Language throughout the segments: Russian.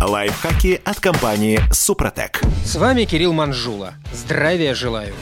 Лайфхаки от компании «Супротек». С вами Кирилл Манжула. Здравия желаю.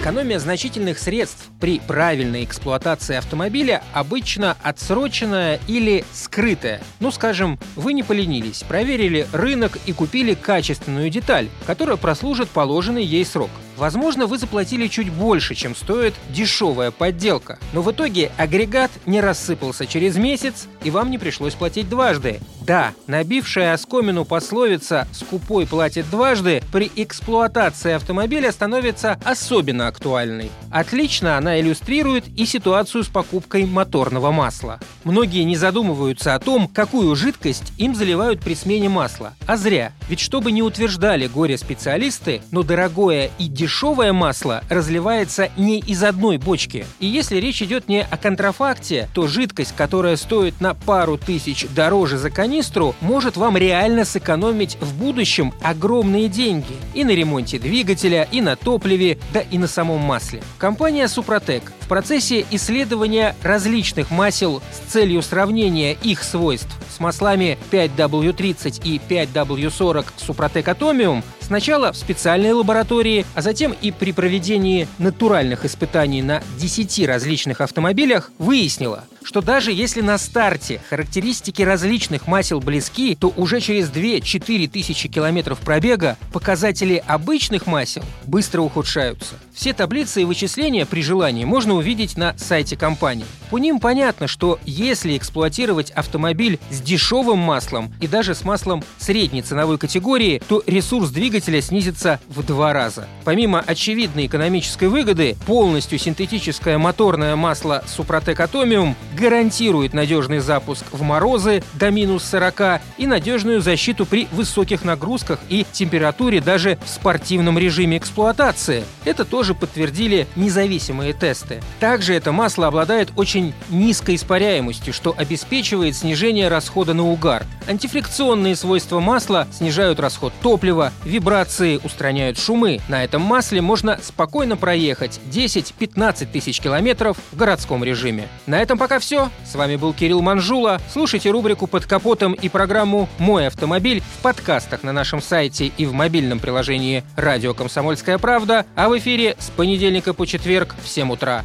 Экономия значительных средств при правильной эксплуатации автомобиля обычно отсроченная или скрытая. Ну, скажем, вы не поленились, проверили рынок и купили качественную деталь, которая прослужит положенный ей срок. Возможно, вы заплатили чуть больше, чем стоит дешевая подделка. Но в итоге агрегат не рассыпался через месяц, и вам не пришлось платить дважды. Да, набившая оскомину пословица «скупой платит дважды» при эксплуатации автомобиля становится особенно актуальной. Отлично она иллюстрирует и ситуацию с покупкой моторного масла. Многие не задумываются о том, какую жидкость им заливают при смене масла. А зря. Ведь чтобы не утверждали горе-специалисты, но дорогое и дешевое масло разливается не из одной бочки. И если речь идет не о контрафакте, то жидкость, которая стоит на пару тысяч дороже за канистру, может вам реально сэкономить в будущем огромные деньги. И на ремонте двигателя, и на топливе, да и на самом масле. Компания «Супротек» в процессе исследования различных масел с целью сравнения их свойств с маслами 5W30 и 5W40 Супротек Атомиум сначала в специальной лаборатории, а затем и при проведении натуральных испытаний на 10 различных автомобилях выяснила, что даже если на старте характеристики различных масел близки, то уже через 2-4 тысячи километров пробега показатели обычных масел быстро ухудшаются. Все таблицы и вычисления при желании можно увидеть на сайте компании. По ним понятно, что если эксплуатировать автомобиль с дешевым маслом и даже с маслом средней ценовой категории, то ресурс двигателя снизится в два раза. Помимо очевидной экономической выгоды, полностью синтетическое моторное масло Супротек Атомиум гарантирует надежный запуск в морозы до минус 40 и надежную защиту при высоких нагрузках и температуре даже в спортивном режиме эксплуатации. Это тоже подтвердили независимые тесты. Также это масло обладает очень низкой испаряемостью, что обеспечивает снижение расхода на угар. Антифрикционные свойства масла снижают расход топлива, вибрации устраняют шумы. На этом масле можно спокойно проехать 10-15 тысяч километров в городском режиме. На этом пока все. С вами был Кирилл Манжула. Слушайте рубрику «Под капотом» и программу «Мой автомобиль» в подкастах на нашем сайте и в мобильном приложении «Радио Комсомольская правда», а в эфире с понедельника по четверг в 7 утра.